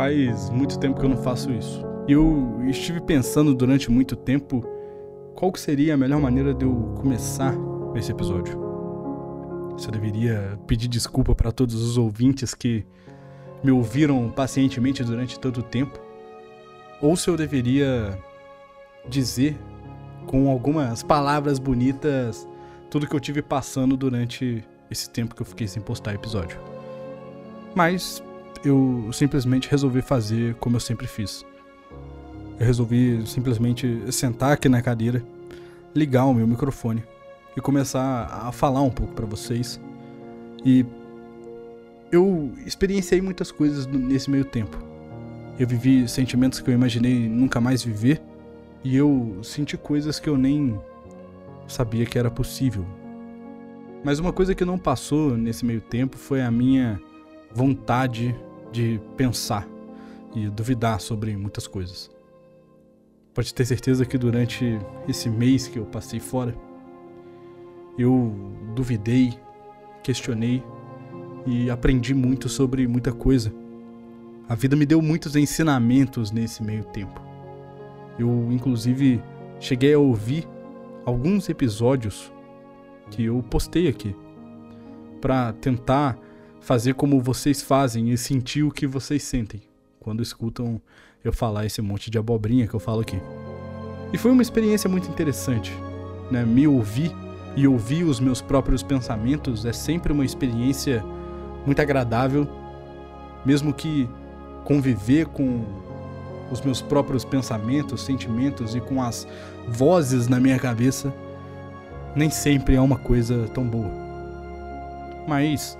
Faz muito tempo que eu não faço isso. E eu estive pensando durante muito tempo qual seria a melhor maneira de eu começar esse episódio. Se eu deveria pedir desculpa para todos os ouvintes que me ouviram pacientemente durante tanto tempo, ou se eu deveria dizer com algumas palavras bonitas tudo que eu tive passando durante esse tempo que eu fiquei sem postar episódio. Mas eu simplesmente resolvi fazer como eu sempre fiz. Eu resolvi simplesmente sentar aqui na cadeira, ligar o meu microfone e começar a falar um pouco para vocês. E eu experienciei muitas coisas nesse meio tempo. Eu vivi sentimentos que eu imaginei nunca mais viver e eu senti coisas que eu nem sabia que era possível. Mas uma coisa que não passou nesse meio tempo foi a minha vontade de pensar e duvidar sobre muitas coisas. Pode ter certeza que durante esse mês que eu passei fora, eu duvidei, questionei e aprendi muito sobre muita coisa. A vida me deu muitos ensinamentos nesse meio tempo. Eu, inclusive, cheguei a ouvir alguns episódios que eu postei aqui para tentar fazer como vocês fazem e sentir o que vocês sentem quando escutam eu falar esse monte de abobrinha que eu falo aqui. E foi uma experiência muito interessante, né? Me ouvir e ouvir os meus próprios pensamentos é sempre uma experiência muito agradável, mesmo que conviver com os meus próprios pensamentos, sentimentos e com as vozes na minha cabeça nem sempre é uma coisa tão boa. Mas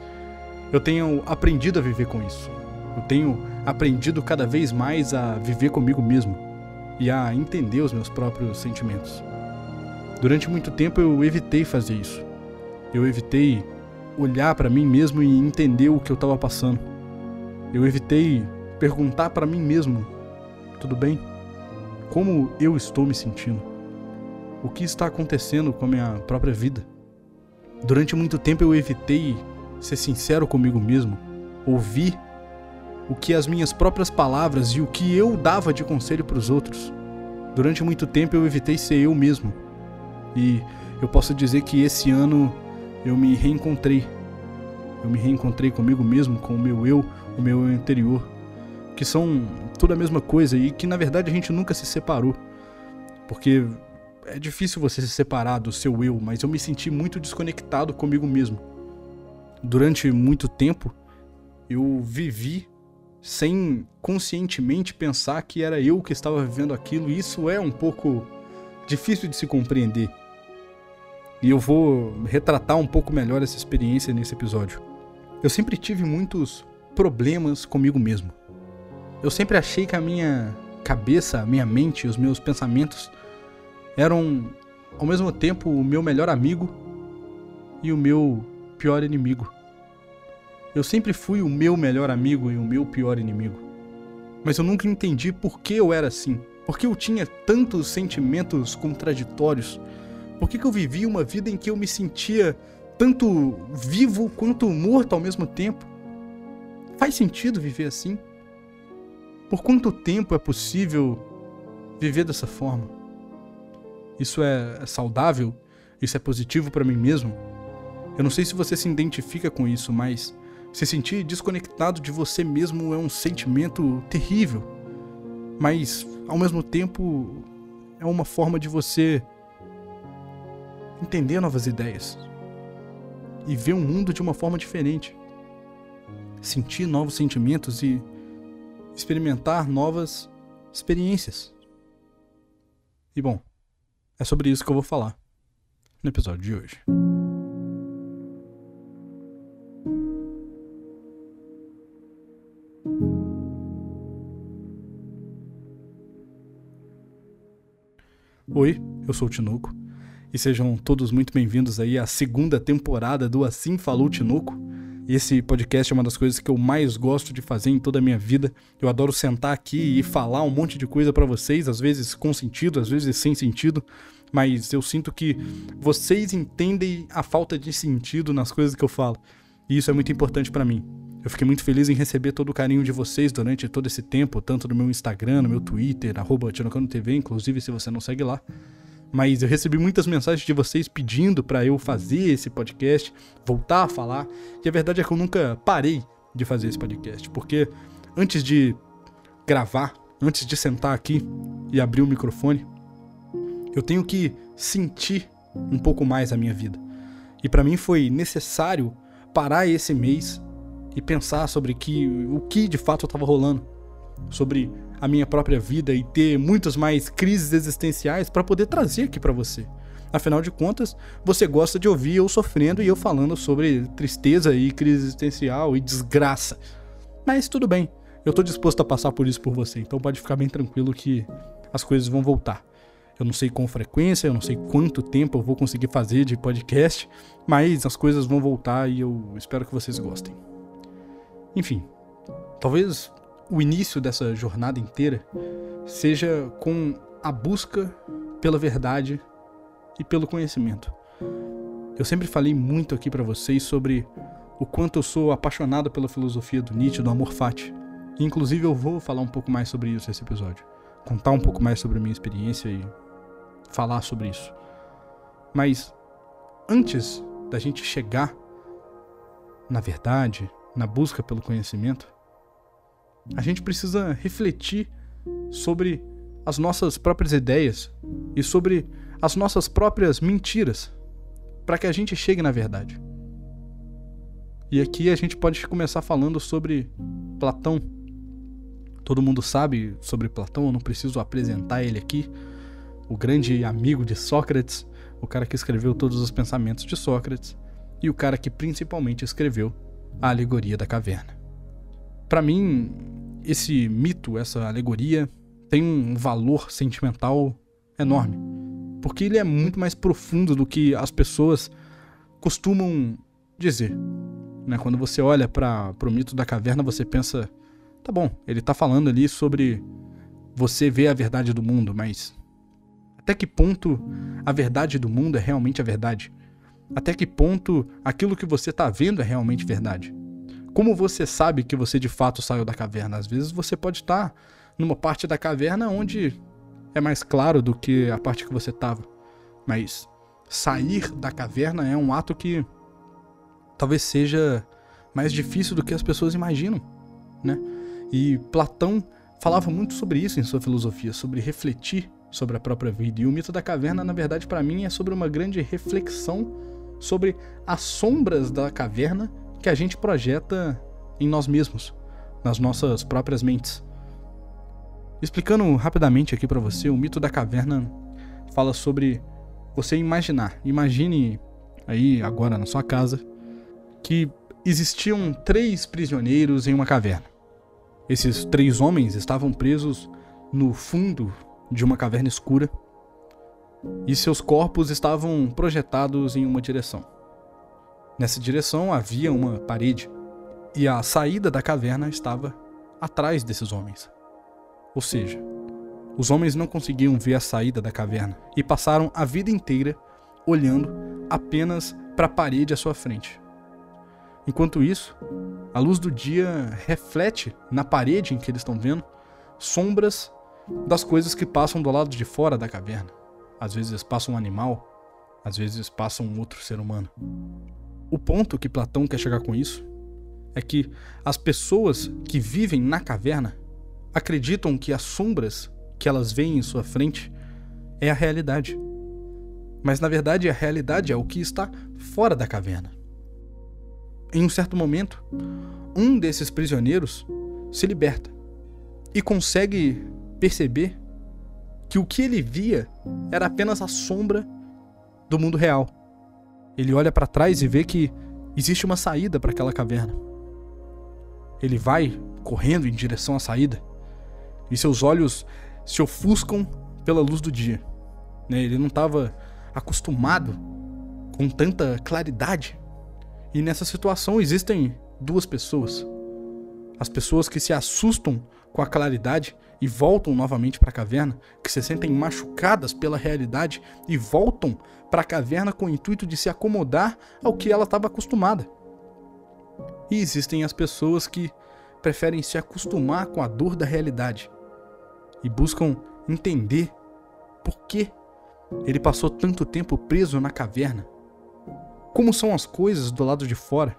eu tenho aprendido a viver com isso. Eu tenho aprendido cada vez mais a viver comigo mesmo e a entender os meus próprios sentimentos. Durante muito tempo eu evitei fazer isso. Eu evitei olhar para mim mesmo e entender o que eu estava passando. Eu evitei perguntar para mim mesmo: tudo bem? Como eu estou me sentindo? O que está acontecendo com a minha própria vida? Durante muito tempo eu evitei ser sincero comigo mesmo, ouvir o que as minhas próprias palavras e o que eu dava de conselho para os outros. Durante muito tempo eu evitei ser eu mesmo. E eu posso dizer que esse ano eu me reencontrei. Eu me reencontrei comigo mesmo, com o meu eu, o meu eu interior, que são tudo a mesma coisa e que na verdade a gente nunca se separou. Porque é difícil você se separar do seu eu, mas eu me senti muito desconectado comigo mesmo durante muito tempo, eu vivi sem conscientemente pensar que era eu que estava vivendo aquilo, e isso é um pouco difícil de se compreender. E eu vou retratar um pouco melhor essa experiência nesse episódio. Eu sempre tive muitos problemas comigo mesmo. Eu sempre achei que a minha cabeça, a minha mente, os meus pensamentos eram ao mesmo tempo o meu melhor amigo e o meu pior inimigo. Eu sempre fui o meu melhor amigo e o meu pior inimigo. Mas eu nunca entendi por que eu era assim. Por que eu tinha tantos sentimentos contraditórios? Por que, que eu vivia uma vida em que eu me sentia tanto vivo quanto morto ao mesmo tempo? Faz sentido viver assim? Por quanto tempo é possível viver dessa forma? Isso é saudável? Isso é positivo para mim mesmo? Eu não sei se você se identifica com isso, mas se sentir desconectado de você mesmo é um sentimento terrível. Mas, ao mesmo tempo, é uma forma de você entender novas ideias e ver o mundo de uma forma diferente. Sentir novos sentimentos e experimentar novas experiências. E bom, é sobre isso que eu vou falar no episódio de hoje. Oi, eu sou o Tinuco e sejam todos muito bem-vindos aí à segunda temporada do Assim Falou Tinuco. Esse podcast é uma das coisas que eu mais gosto de fazer em toda a minha vida. Eu adoro sentar aqui e falar um monte de coisa para vocês, às vezes com sentido, às vezes sem sentido, mas eu sinto que vocês entendem a falta de sentido nas coisas que eu falo. E isso é muito importante para mim. Eu fiquei muito feliz em receber todo o carinho de vocês durante todo esse tempo, tanto no meu Instagram, no meu Twitter, arroba TV, inclusive se você não segue lá. Mas eu recebi muitas mensagens de vocês pedindo para eu fazer esse podcast, voltar a falar. E a verdade é que eu nunca parei de fazer esse podcast, porque antes de gravar, antes de sentar aqui e abrir o microfone, eu tenho que sentir um pouco mais a minha vida. E para mim foi necessário parar esse mês e pensar sobre que, o que de fato estava rolando, sobre a minha própria vida e ter muitas mais crises existenciais para poder trazer aqui para você. Afinal de contas, você gosta de ouvir eu sofrendo e eu falando sobre tristeza e crise existencial e desgraça. Mas tudo bem, eu tô disposto a passar por isso por você, então pode ficar bem tranquilo que as coisas vão voltar. Eu não sei com frequência, eu não sei quanto tempo eu vou conseguir fazer de podcast, mas as coisas vão voltar e eu espero que vocês gostem. Enfim, talvez o início dessa jornada inteira seja com a busca pela verdade e pelo conhecimento. Eu sempre falei muito aqui para vocês sobre o quanto eu sou apaixonado pela filosofia do Nietzsche, do amor fati. Inclusive eu vou falar um pouco mais sobre isso nesse episódio, contar um pouco mais sobre a minha experiência e falar sobre isso. Mas antes da gente chegar na verdade, na busca pelo conhecimento, a gente precisa refletir sobre as nossas próprias ideias e sobre as nossas próprias mentiras para que a gente chegue na verdade. E aqui a gente pode começar falando sobre Platão. Todo mundo sabe sobre Platão, eu não preciso apresentar ele aqui o grande amigo de Sócrates, o cara que escreveu todos os pensamentos de Sócrates e o cara que principalmente escreveu a alegoria da caverna. Para mim, esse mito, essa alegoria, tem um valor sentimental enorme, porque ele é muito mais profundo do que as pessoas costumam dizer. Né? Quando você olha para o mito da caverna, você pensa, tá bom, ele está falando ali sobre você ver a verdade do mundo, mas até que ponto a verdade do mundo é realmente a verdade? Até que ponto aquilo que você está vendo é realmente verdade? Como você sabe que você de fato saiu da caverna? Às vezes você pode estar numa parte da caverna onde é mais claro do que a parte que você estava. Mas sair da caverna é um ato que talvez seja mais difícil do que as pessoas imaginam, né? E Platão falava muito sobre isso em sua filosofia, sobre refletir sobre a própria vida. E o mito da caverna, na verdade, para mim, é sobre uma grande reflexão sobre as sombras da caverna que a gente projeta em nós mesmos, nas nossas próprias mentes. Explicando rapidamente aqui para você, o mito da caverna fala sobre você imaginar. Imagine aí agora na sua casa que existiam três prisioneiros em uma caverna. Esses três homens estavam presos no fundo de uma caverna escura e seus corpos estavam projetados em uma direção. Nessa direção havia uma parede e a saída da caverna estava atrás desses homens. Ou seja, os homens não conseguiam ver a saída da caverna e passaram a vida inteira olhando apenas para a parede à sua frente. Enquanto isso, a luz do dia reflete na parede em que eles estão vendo sombras das coisas que passam do lado de fora da caverna. Às vezes passa um animal, às vezes passa um outro ser humano. O ponto que Platão quer chegar com isso é que as pessoas que vivem na caverna acreditam que as sombras que elas veem em sua frente é a realidade. Mas na verdade a realidade é o que está fora da caverna. Em um certo momento, um desses prisioneiros se liberta e consegue perceber que o que ele via era apenas a sombra do mundo real. Ele olha para trás e vê que existe uma saída para aquela caverna. Ele vai correndo em direção à saída e seus olhos se ofuscam pela luz do dia. Né? Ele não estava acostumado com tanta claridade. E nessa situação existem duas pessoas. As pessoas que se assustam com a claridade e voltam novamente para a caverna, que se sentem machucadas pela realidade e voltam para a caverna com o intuito de se acomodar ao que ela estava acostumada. E existem as pessoas que preferem se acostumar com a dor da realidade e buscam entender por que ele passou tanto tempo preso na caverna. Como são as coisas do lado de fora?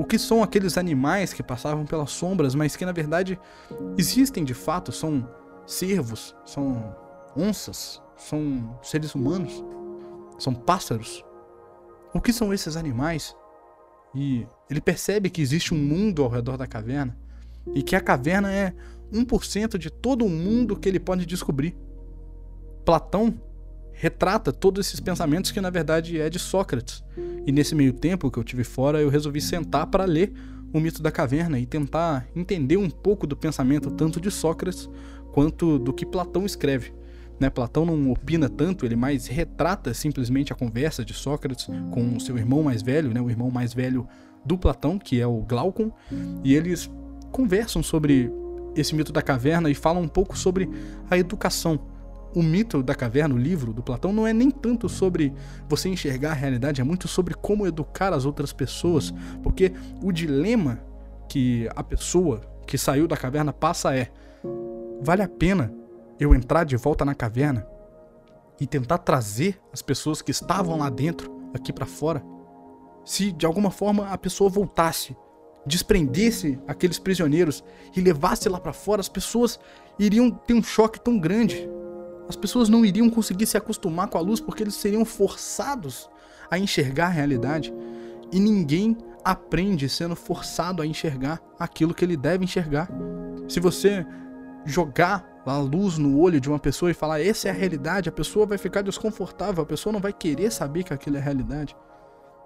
O que são aqueles animais que passavam pelas sombras, mas que na verdade existem de fato? São cervos, são onças, são seres humanos, são pássaros. O que são esses animais? E ele percebe que existe um mundo ao redor da caverna e que a caverna é 1% de todo o mundo que ele pode descobrir. Platão retrata todos esses pensamentos que na verdade é de Sócrates. E nesse meio tempo que eu tive fora, eu resolvi sentar para ler o mito da caverna e tentar entender um pouco do pensamento tanto de Sócrates quanto do que Platão escreve. Né, Platão não opina tanto, ele mais retrata simplesmente a conversa de Sócrates com o seu irmão mais velho, né, o irmão mais velho do Platão, que é o Glaucon, e eles conversam sobre esse mito da caverna e falam um pouco sobre a educação. O mito da caverna, o livro do Platão, não é nem tanto sobre você enxergar a realidade, é muito sobre como educar as outras pessoas, porque o dilema que a pessoa que saiu da caverna passa é: vale a pena eu entrar de volta na caverna e tentar trazer as pessoas que estavam lá dentro aqui para fora, se de alguma forma a pessoa voltasse, desprendesse aqueles prisioneiros e levasse lá para fora, as pessoas iriam ter um choque tão grande. As pessoas não iriam conseguir se acostumar com a luz porque eles seriam forçados a enxergar a realidade. E ninguém aprende sendo forçado a enxergar aquilo que ele deve enxergar. Se você jogar a luz no olho de uma pessoa e falar essa é a realidade, a pessoa vai ficar desconfortável, a pessoa não vai querer saber que aquilo é realidade.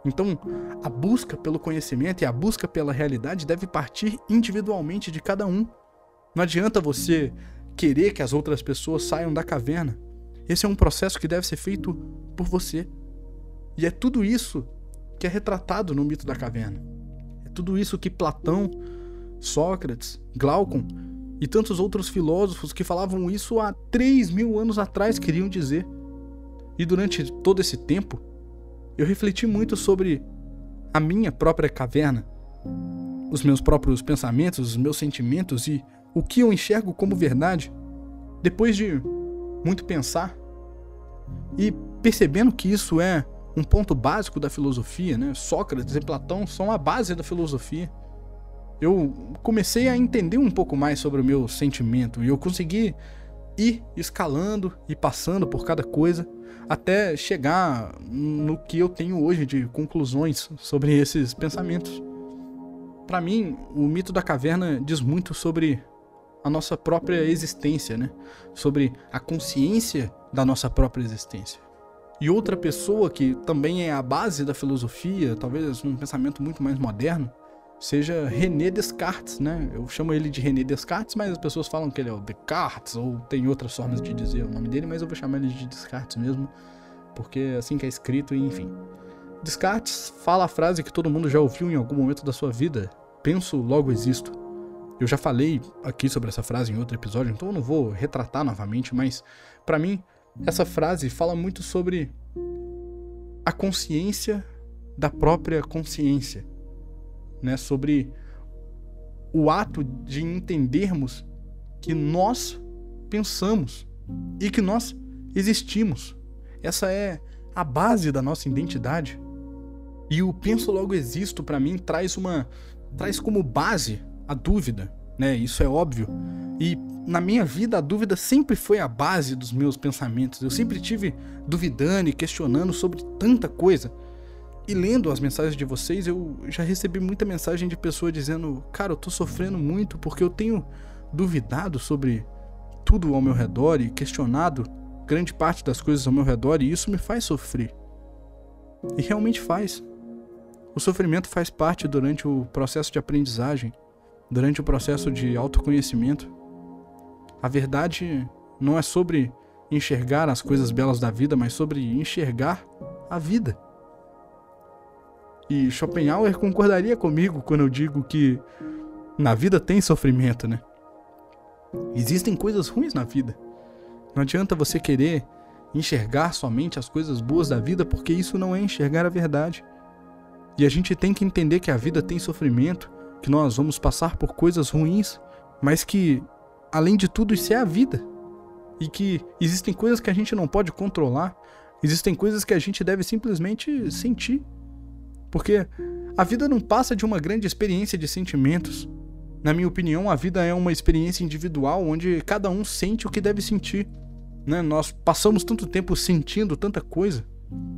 Então, a busca pelo conhecimento e a busca pela realidade deve partir individualmente de cada um. Não adianta você querer que as outras pessoas saiam da caverna. Esse é um processo que deve ser feito por você. E é tudo isso que é retratado no mito da caverna. É tudo isso que Platão, Sócrates, Glaucon e tantos outros filósofos que falavam isso há 3 mil anos atrás queriam dizer. E durante todo esse tempo, eu refleti muito sobre a minha própria caverna, os meus próprios pensamentos, os meus sentimentos e o que eu enxergo como verdade. Depois de muito pensar e percebendo que isso é um ponto básico da filosofia, né? Sócrates e Platão são a base da filosofia eu comecei a entender um pouco mais sobre o meu sentimento e eu consegui ir escalando e passando por cada coisa até chegar no que eu tenho hoje de conclusões sobre esses pensamentos. Para mim, o mito da caverna diz muito sobre a nossa própria existência, né? Sobre a consciência da nossa própria existência. E outra pessoa que também é a base da filosofia, talvez um pensamento muito mais moderno, seja René Descartes, né? Eu chamo ele de René Descartes, mas as pessoas falam que ele é o Descartes, ou tem outras formas de dizer o nome dele, mas eu vou chamar ele de Descartes mesmo, porque é assim que é escrito, enfim. Descartes fala a frase que todo mundo já ouviu em algum momento da sua vida: penso, logo existo. Eu já falei aqui sobre essa frase em outro episódio, então eu não vou retratar novamente, mas para mim essa frase fala muito sobre a consciência da própria consciência né, sobre o ato de entendermos que nós pensamos e que nós existimos. Essa é a base da nossa identidade. E o penso logo existo para mim traz uma traz como base a dúvida, né? Isso é óbvio. E na minha vida a dúvida sempre foi a base dos meus pensamentos. Eu sempre tive duvidando e questionando sobre tanta coisa. E lendo as mensagens de vocês, eu já recebi muita mensagem de pessoa dizendo: Cara, eu tô sofrendo muito porque eu tenho duvidado sobre tudo ao meu redor e questionado grande parte das coisas ao meu redor e isso me faz sofrer. E realmente faz. O sofrimento faz parte durante o processo de aprendizagem, durante o processo de autoconhecimento. A verdade não é sobre enxergar as coisas belas da vida, mas sobre enxergar a vida. E Schopenhauer concordaria comigo quando eu digo que na vida tem sofrimento, né? Existem coisas ruins na vida. Não adianta você querer enxergar somente as coisas boas da vida, porque isso não é enxergar a verdade. E a gente tem que entender que a vida tem sofrimento, que nós vamos passar por coisas ruins, mas que, além de tudo, isso é a vida. E que existem coisas que a gente não pode controlar, existem coisas que a gente deve simplesmente sentir. Porque a vida não passa de uma grande experiência de sentimentos. Na minha opinião, a vida é uma experiência individual onde cada um sente o que deve sentir. Né? Nós passamos tanto tempo sentindo tanta coisa.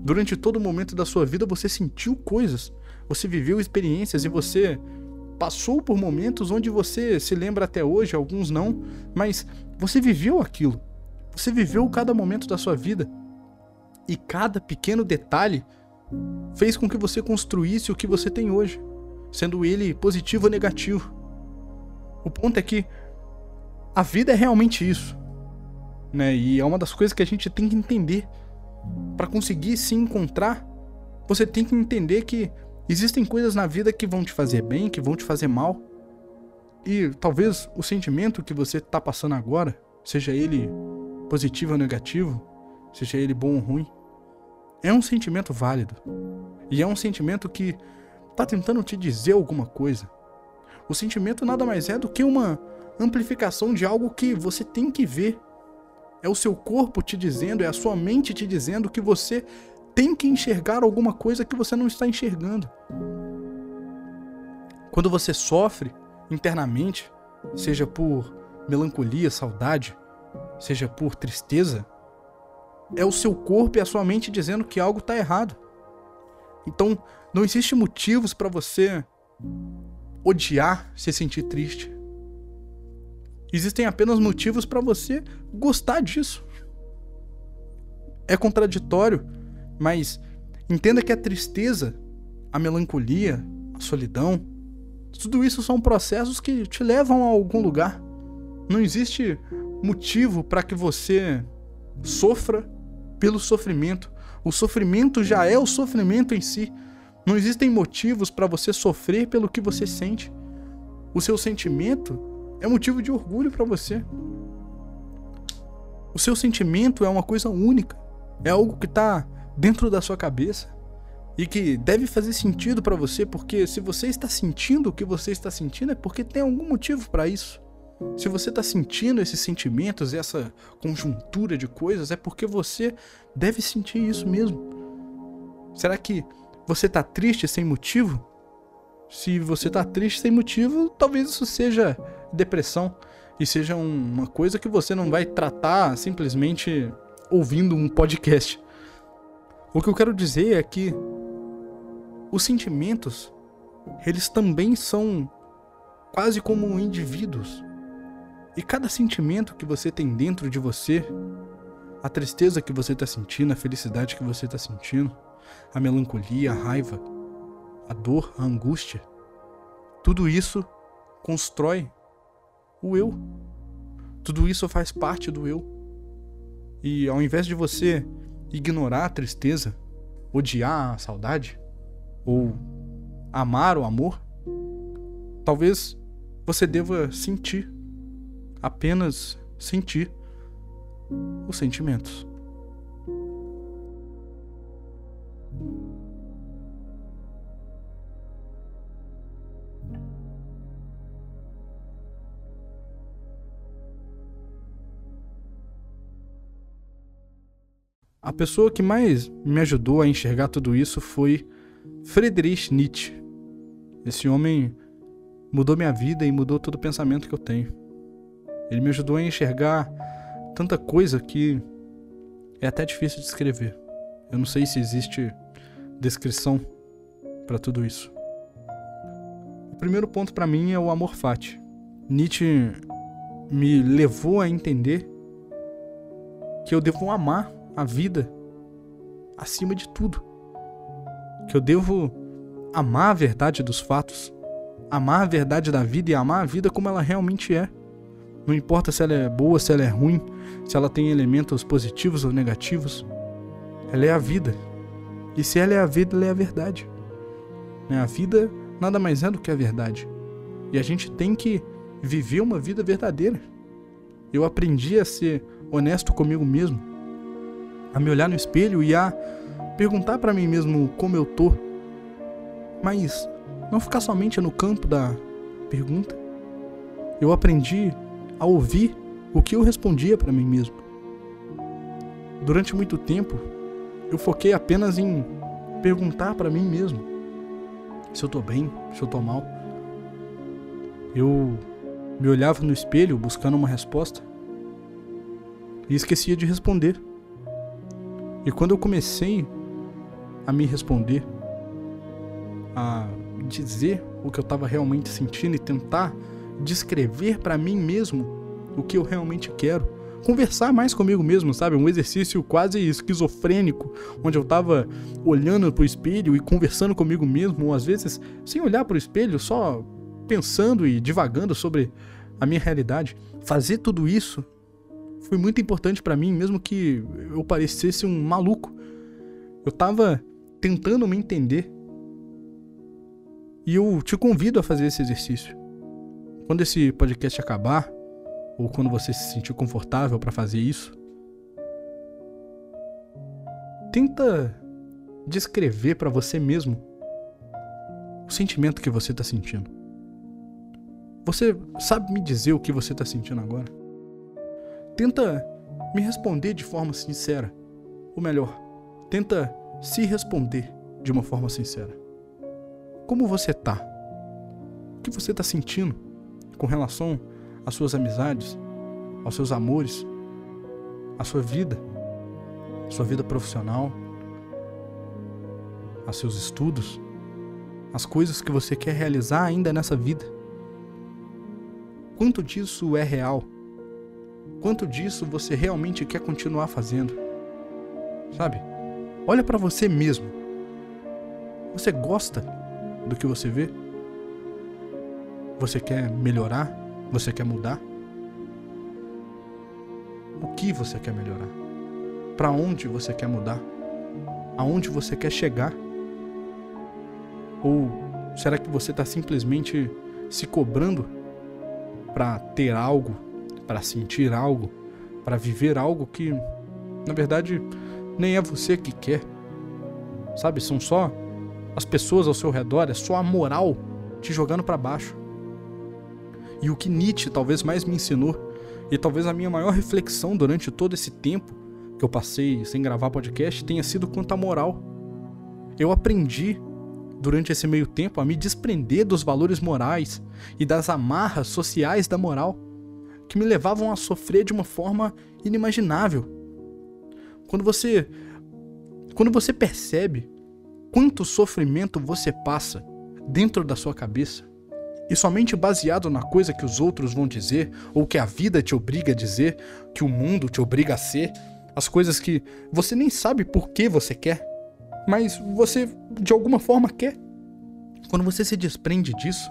Durante todo momento da sua vida você sentiu coisas, você viveu experiências e você passou por momentos onde você se lembra até hoje, alguns não, mas você viveu aquilo. Você viveu cada momento da sua vida. E cada pequeno detalhe fez com que você construísse o que você tem hoje, sendo ele positivo ou negativo. O ponto é que a vida é realmente isso, né? E é uma das coisas que a gente tem que entender. Para conseguir se encontrar, você tem que entender que existem coisas na vida que vão te fazer bem, que vão te fazer mal. E talvez o sentimento que você está passando agora, seja ele positivo ou negativo, seja ele bom ou ruim, é um sentimento válido. E é um sentimento que está tentando te dizer alguma coisa. O sentimento nada mais é do que uma amplificação de algo que você tem que ver. É o seu corpo te dizendo, é a sua mente te dizendo que você tem que enxergar alguma coisa que você não está enxergando. Quando você sofre internamente, seja por melancolia, saudade, seja por tristeza, é o seu corpo e a sua mente dizendo que algo está errado. Então, não existe motivos para você odiar se sentir triste. Existem apenas motivos para você gostar disso. É contraditório, mas entenda que a tristeza, a melancolia, a solidão, tudo isso são processos que te levam a algum lugar. Não existe motivo para que você sofra pelo sofrimento. O sofrimento já é o sofrimento em si. Não existem motivos para você sofrer pelo que você sente. O seu sentimento é motivo de orgulho para você. O seu sentimento é uma coisa única. É algo que está dentro da sua cabeça e que deve fazer sentido para você, porque se você está sentindo o que você está sentindo é porque tem algum motivo para isso. Se você está sentindo esses sentimentos, essa conjuntura de coisas, é porque você deve sentir isso mesmo. Será que você está triste sem motivo? Se você está triste sem motivo, talvez isso seja depressão e seja uma coisa que você não vai tratar simplesmente ouvindo um podcast. O que eu quero dizer é que os sentimentos, eles também são quase como indivíduos. E cada sentimento que você tem dentro de você, a tristeza que você está sentindo, a felicidade que você está sentindo, a melancolia, a raiva, a dor, a angústia, tudo isso constrói o eu. Tudo isso faz parte do eu. E ao invés de você ignorar a tristeza, odiar a saudade, ou amar o amor, talvez você deva sentir apenas sentir os sentimentos. Pessoa que mais me ajudou a enxergar tudo isso foi Friedrich Nietzsche. Esse homem mudou minha vida e mudou todo o pensamento que eu tenho. Ele me ajudou a enxergar tanta coisa que é até difícil de escrever. Eu não sei se existe descrição para tudo isso. O primeiro ponto para mim é o amor fati. Nietzsche me levou a entender que eu devo amar a vida acima de tudo. Que eu devo amar a verdade dos fatos, amar a verdade da vida e amar a vida como ela realmente é. Não importa se ela é boa, se ela é ruim, se ela tem elementos positivos ou negativos. Ela é a vida. E se ela é a vida, ela é a verdade. Né? A vida nada mais é do que a verdade. E a gente tem que viver uma vida verdadeira. Eu aprendi a ser honesto comigo mesmo, a me olhar no espelho e a perguntar para mim mesmo como eu tô. Mas não ficar somente no campo da pergunta. Eu aprendi a ouvir o que eu respondia para mim mesmo. Durante muito tempo, eu foquei apenas em perguntar para mim mesmo se eu tô bem, se eu tô mal. Eu me olhava no espelho buscando uma resposta e esquecia de responder. E quando eu comecei a me responder, a dizer o que eu estava realmente sentindo e tentar descrever para mim mesmo o que eu realmente quero, conversar mais comigo mesmo, sabe? Um exercício quase esquizofrênico, onde eu tava olhando pro espelho e conversando comigo mesmo, ou às vezes sem olhar pro espelho, só pensando e divagando sobre a minha realidade. Fazer tudo isso foi muito importante para mim, mesmo que eu parecesse um maluco. Eu tava tentando me entender. E eu te convido a fazer esse exercício. Quando esse podcast acabar, ou quando você se sentir confortável para fazer isso, tenta descrever para você mesmo o sentimento que você está sentindo. Você sabe me dizer o que você está sentindo agora? Tenta me responder de forma sincera. Ou melhor, tenta se responder de uma forma sincera. Como você tá? O que você está sentindo com relação às suas amizades, aos seus amores, à sua vida, à sua vida profissional, aos seus estudos, às coisas que você quer realizar ainda nessa vida? Quanto disso é real? Quanto disso você realmente quer continuar fazendo? Sabe? Olha para você mesmo. Você gosta do que você vê? Você quer melhorar? Você quer mudar? O que você quer melhorar? Para onde você quer mudar? Aonde você quer chegar? Ou será que você está simplesmente se cobrando para ter algo, para sentir algo, para viver algo que, na verdade, nem é você que quer. Sabe, são só as pessoas ao seu redor, é só a moral te jogando para baixo. E o que Nietzsche talvez mais me ensinou, e talvez a minha maior reflexão durante todo esse tempo que eu passei sem gravar podcast, tenha sido quanto à moral. Eu aprendi durante esse meio tempo a me desprender dos valores morais e das amarras sociais da moral que me levavam a sofrer de uma forma inimaginável. Quando você quando você percebe quanto sofrimento você passa dentro da sua cabeça e somente baseado na coisa que os outros vão dizer ou que a vida te obriga a dizer, que o mundo te obriga a ser, as coisas que você nem sabe por que você quer, mas você de alguma forma quer. Quando você se desprende disso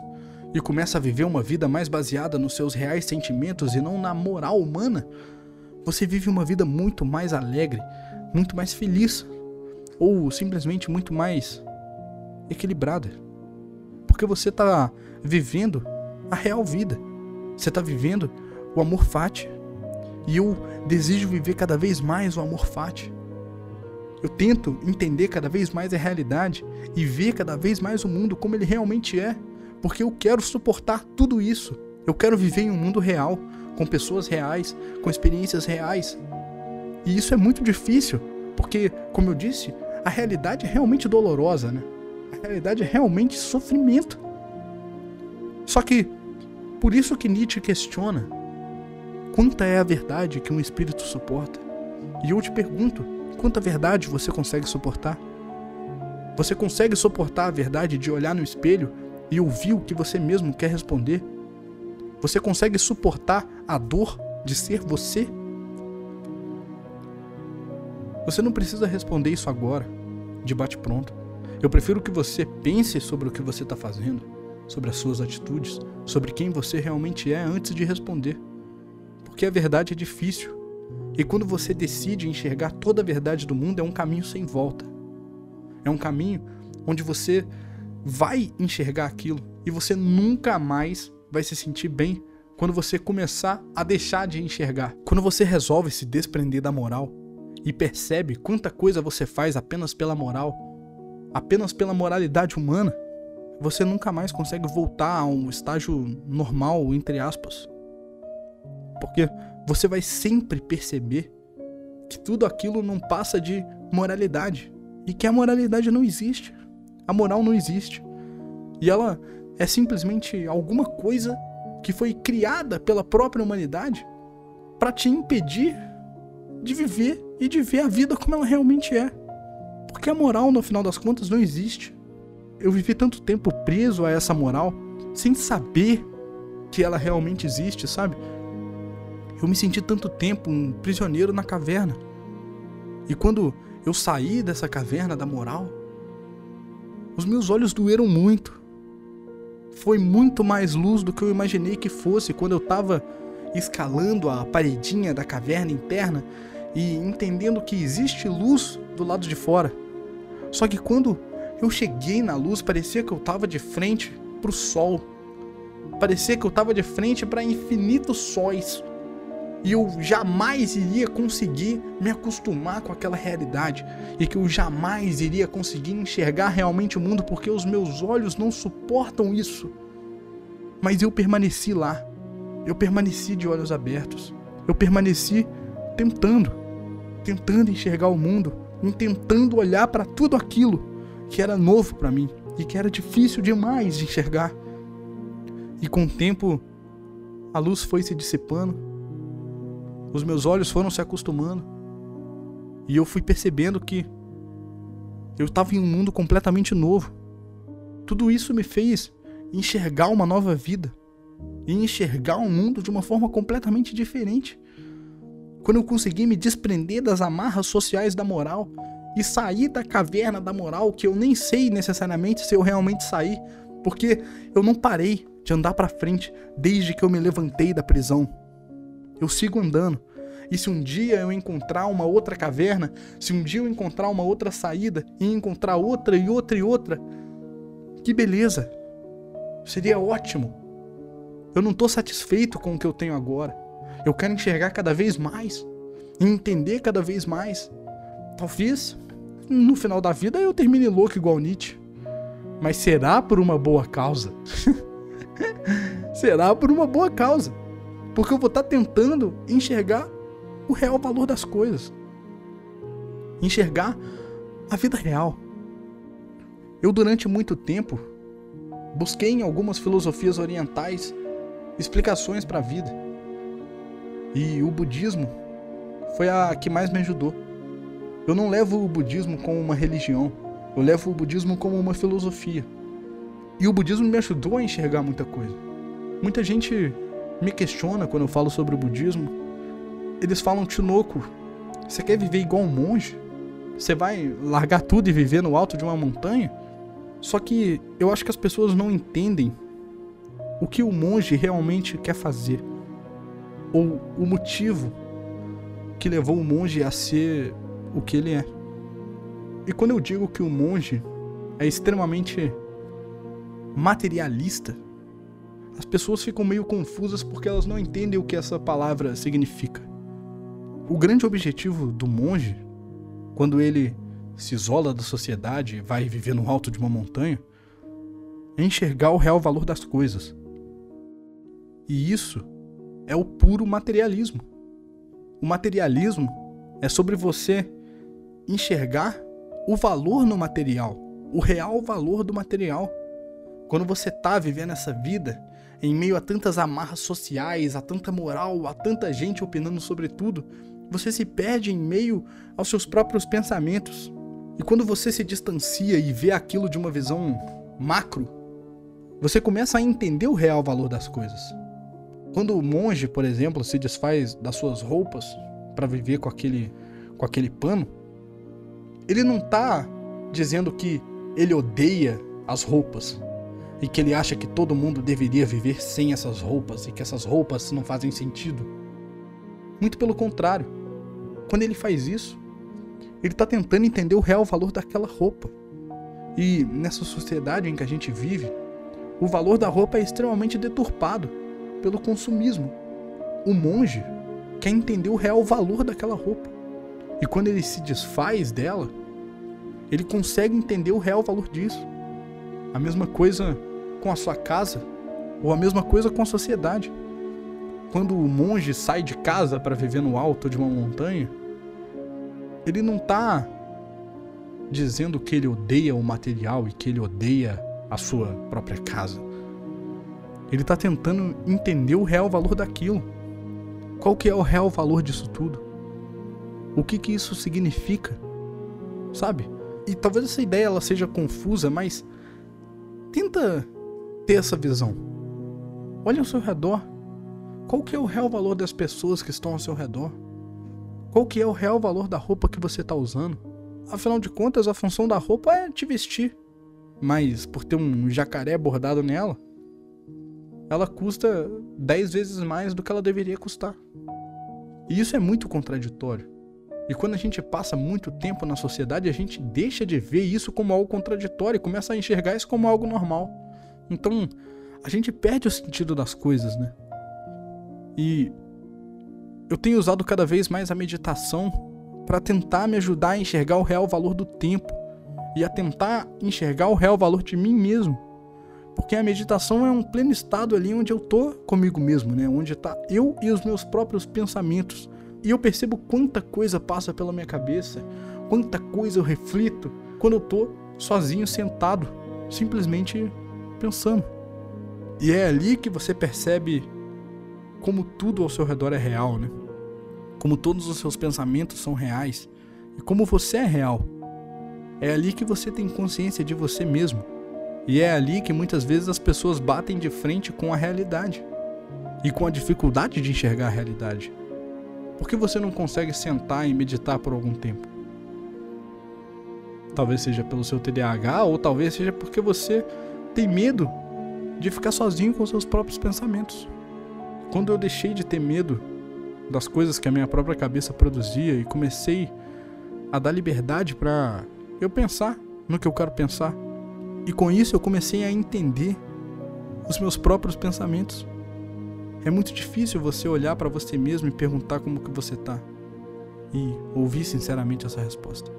e começa a viver uma vida mais baseada nos seus reais sentimentos e não na moral humana, você vive uma vida muito mais alegre, muito mais feliz, ou simplesmente muito mais equilibrada. Porque você está vivendo a real vida. Você está vivendo o amor fati. E eu desejo viver cada vez mais o amor fati. Eu tento entender cada vez mais a realidade e ver cada vez mais o mundo como ele realmente é, porque eu quero suportar tudo isso. Eu quero viver em um mundo real, com pessoas reais, com experiências reais. E isso é muito difícil, porque, como eu disse, a realidade é realmente dolorosa, né? A realidade é realmente sofrimento. Só que, por isso que Nietzsche questiona quanta é a verdade que um espírito suporta. E eu te pergunto, Quanta verdade você consegue suportar? Você consegue suportar a verdade de olhar no espelho e ouvir o que você mesmo quer responder? Você consegue suportar a dor de ser você? Você não precisa responder isso agora, de bate-pronto. Eu prefiro que você pense sobre o que você está fazendo, sobre as suas atitudes, sobre quem você realmente é antes de responder. Porque a verdade é difícil e quando você decide enxergar toda a verdade do mundo, é um caminho sem volta. É um caminho onde você vai enxergar aquilo e você nunca mais vai se sentir bem quando você começar a deixar de enxergar. Quando você resolve se desprender da moral e percebe quanta coisa você faz apenas pela moral, apenas pela moralidade humana, você nunca mais consegue voltar a um estágio normal, entre aspas. Porque você vai sempre perceber que tudo aquilo não passa de moralidade e que a moralidade não existe. A moral não existe. E ela é simplesmente alguma coisa que foi criada pela própria humanidade para te impedir de viver e de ver a vida como ela realmente é. Porque a moral, no final das contas, não existe. Eu vivi tanto tempo preso a essa moral, sem saber que ela realmente existe, sabe? Eu me senti tanto tempo um prisioneiro na caverna. E quando eu saí dessa caverna da moral, os meus olhos doeram muito. Foi muito mais luz do que eu imaginei que fosse quando eu estava escalando a paredinha da caverna interna e entendendo que existe luz do lado de fora. Só que quando eu cheguei na luz, parecia que eu estava de frente para o sol. Parecia que eu estava de frente para infinitos sóis. E eu jamais iria conseguir me acostumar com aquela realidade. E que eu jamais iria conseguir enxergar realmente o mundo porque os meus olhos não suportam isso. Mas eu permaneci lá. Eu permaneci de olhos abertos. Eu permaneci tentando. Tentando enxergar o mundo. Tentando olhar para tudo aquilo que era novo para mim e que era difícil demais de enxergar. E com o tempo, a luz foi se dissipando, os meus olhos foram se acostumando, e eu fui percebendo que eu estava em um mundo completamente novo. Tudo isso me fez enxergar uma nova vida e enxergar o mundo de uma forma completamente diferente. Quando eu consegui me desprender das amarras sociais da moral e sair da caverna da moral, que eu nem sei necessariamente se eu realmente saí, porque eu não parei de andar para frente desde que eu me levantei da prisão. Eu sigo andando. E se um dia eu encontrar uma outra caverna, se um dia eu encontrar uma outra saída e encontrar outra e outra e outra, que beleza! Seria ótimo. Eu não estou satisfeito com o que eu tenho agora. Eu quero enxergar cada vez mais e entender cada vez mais. Talvez no final da vida eu termine louco igual Nietzsche. Mas será por uma boa causa? será por uma boa causa. Porque eu vou estar tá tentando enxergar o real valor das coisas. Enxergar a vida real. Eu, durante muito tempo, busquei em algumas filosofias orientais explicações para a vida. E o budismo foi a que mais me ajudou. Eu não levo o budismo como uma religião, eu levo o budismo como uma filosofia. E o budismo me ajudou a enxergar muita coisa. Muita gente me questiona quando eu falo sobre o budismo. Eles falam, Tinoco, você quer viver igual um monge? Você vai largar tudo e viver no alto de uma montanha? Só que eu acho que as pessoas não entendem o que o monge realmente quer fazer. Ou o motivo que levou o monge a ser o que ele é. E quando eu digo que o monge é extremamente materialista, as pessoas ficam meio confusas porque elas não entendem o que essa palavra significa. O grande objetivo do monge, quando ele se isola da sociedade e vai viver no alto de uma montanha, é enxergar o real valor das coisas. E isso é o puro materialismo. O materialismo é sobre você enxergar o valor no material, o real valor do material. Quando você tá vivendo essa vida em meio a tantas amarras sociais, a tanta moral, a tanta gente opinando sobre tudo, você se perde em meio aos seus próprios pensamentos. E quando você se distancia e vê aquilo de uma visão macro, você começa a entender o real valor das coisas. Quando o monge, por exemplo, se desfaz das suas roupas para viver com aquele, com aquele pano, ele não tá dizendo que ele odeia as roupas e que ele acha que todo mundo deveria viver sem essas roupas e que essas roupas não fazem sentido. Muito pelo contrário. Quando ele faz isso, ele está tentando entender o real valor daquela roupa. E nessa sociedade em que a gente vive, o valor da roupa é extremamente deturpado pelo consumismo. O monge quer entender o real valor daquela roupa. E quando ele se desfaz dela, ele consegue entender o real valor disso. A mesma coisa com a sua casa, ou a mesma coisa com a sociedade. Quando o monge sai de casa para viver no alto de uma montanha, ele não está dizendo que ele odeia o material e que ele odeia a sua própria casa. Ele está tentando entender o real valor daquilo. Qual que é o real valor disso tudo? O que que isso significa? Sabe? E talvez essa ideia ela seja confusa, mas tenta ter essa visão. Olha ao seu redor. Qual que é o real valor das pessoas que estão ao seu redor? Qual que é o real valor da roupa que você está usando? Afinal de contas, a função da roupa é te vestir. Mas por ter um jacaré bordado nela, ela custa 10 vezes mais do que ela deveria custar. E isso é muito contraditório. E quando a gente passa muito tempo na sociedade, a gente deixa de ver isso como algo contraditório e começa a enxergar isso como algo normal. Então, a gente perde o sentido das coisas, né? E eu tenho usado cada vez mais a meditação para tentar me ajudar a enxergar o real valor do tempo e a tentar enxergar o real valor de mim mesmo. Porque a meditação é um pleno estado ali onde eu tô comigo mesmo, né? Onde tá eu e os meus próprios pensamentos. E eu percebo quanta coisa passa pela minha cabeça, quanta coisa eu reflito quando eu tô sozinho sentado, simplesmente pensando. E é ali que você percebe como tudo ao seu redor é real, né? Como todos os seus pensamentos são reais e como você é real. É ali que você tem consciência de você mesmo. E é ali que muitas vezes as pessoas batem de frente com a realidade e com a dificuldade de enxergar a realidade. Por que você não consegue sentar e meditar por algum tempo? Talvez seja pelo seu TDAH ou talvez seja porque você tem medo de ficar sozinho com seus próprios pensamentos. Quando eu deixei de ter medo das coisas que a minha própria cabeça produzia e comecei a dar liberdade para eu pensar no que eu quero pensar, e com isso eu comecei a entender os meus próprios pensamentos. É muito difícil você olhar para você mesmo e perguntar como que você tá e ouvir sinceramente essa resposta.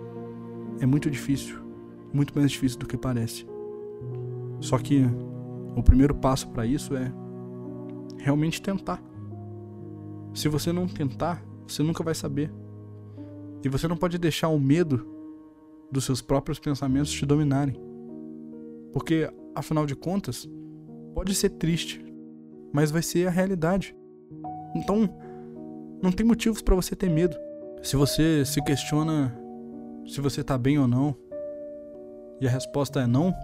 É muito difícil, muito mais difícil do que parece. Só que o primeiro passo para isso é realmente tentar. Se você não tentar, você nunca vai saber. E você não pode deixar o medo dos seus próprios pensamentos te dominarem. Porque, afinal de contas, pode ser triste, mas vai ser a realidade. Então, não tem motivos para você ter medo. Se você se questiona se você tá bem ou não, e a resposta é não,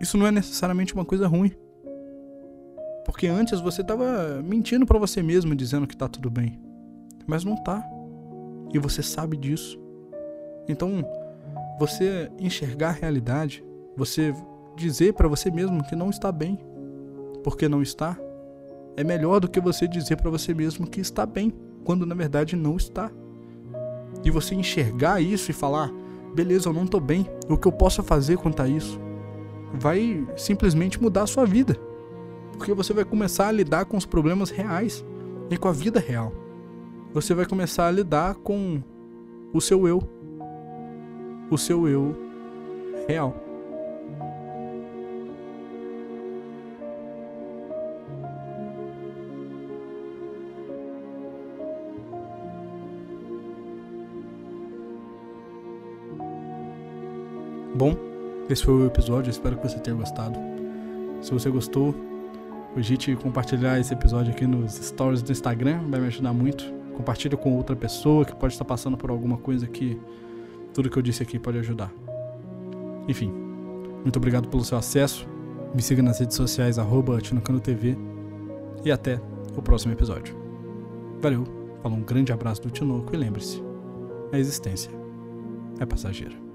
isso não é necessariamente uma coisa ruim. Porque antes você estava mentindo para você mesmo dizendo que tá tudo bem. Mas não tá. E você sabe disso. Então, você enxergar a realidade, você dizer para você mesmo que não está bem, porque não está, é melhor do que você dizer para você mesmo que está bem, quando na verdade não está. E você enxergar isso e falar: beleza, eu não tô bem, o que eu posso fazer quanto a isso? Vai simplesmente mudar a sua vida porque você vai começar a lidar com os problemas reais e com a vida real. Você vai começar a lidar com o seu eu, o seu eu real. Bom, esse foi o episódio, espero que você tenha gostado. Se você gostou, Cogite compartilhar esse episódio aqui nos stories do Instagram, vai me ajudar muito. Compartilha com outra pessoa que pode estar passando por alguma coisa que tudo que eu disse aqui pode ajudar. Enfim, muito obrigado pelo seu acesso. Me siga nas redes sociais, arroba. E até o próximo episódio. Valeu, falou um grande abraço do Tinoco e lembre-se, a existência é passageira.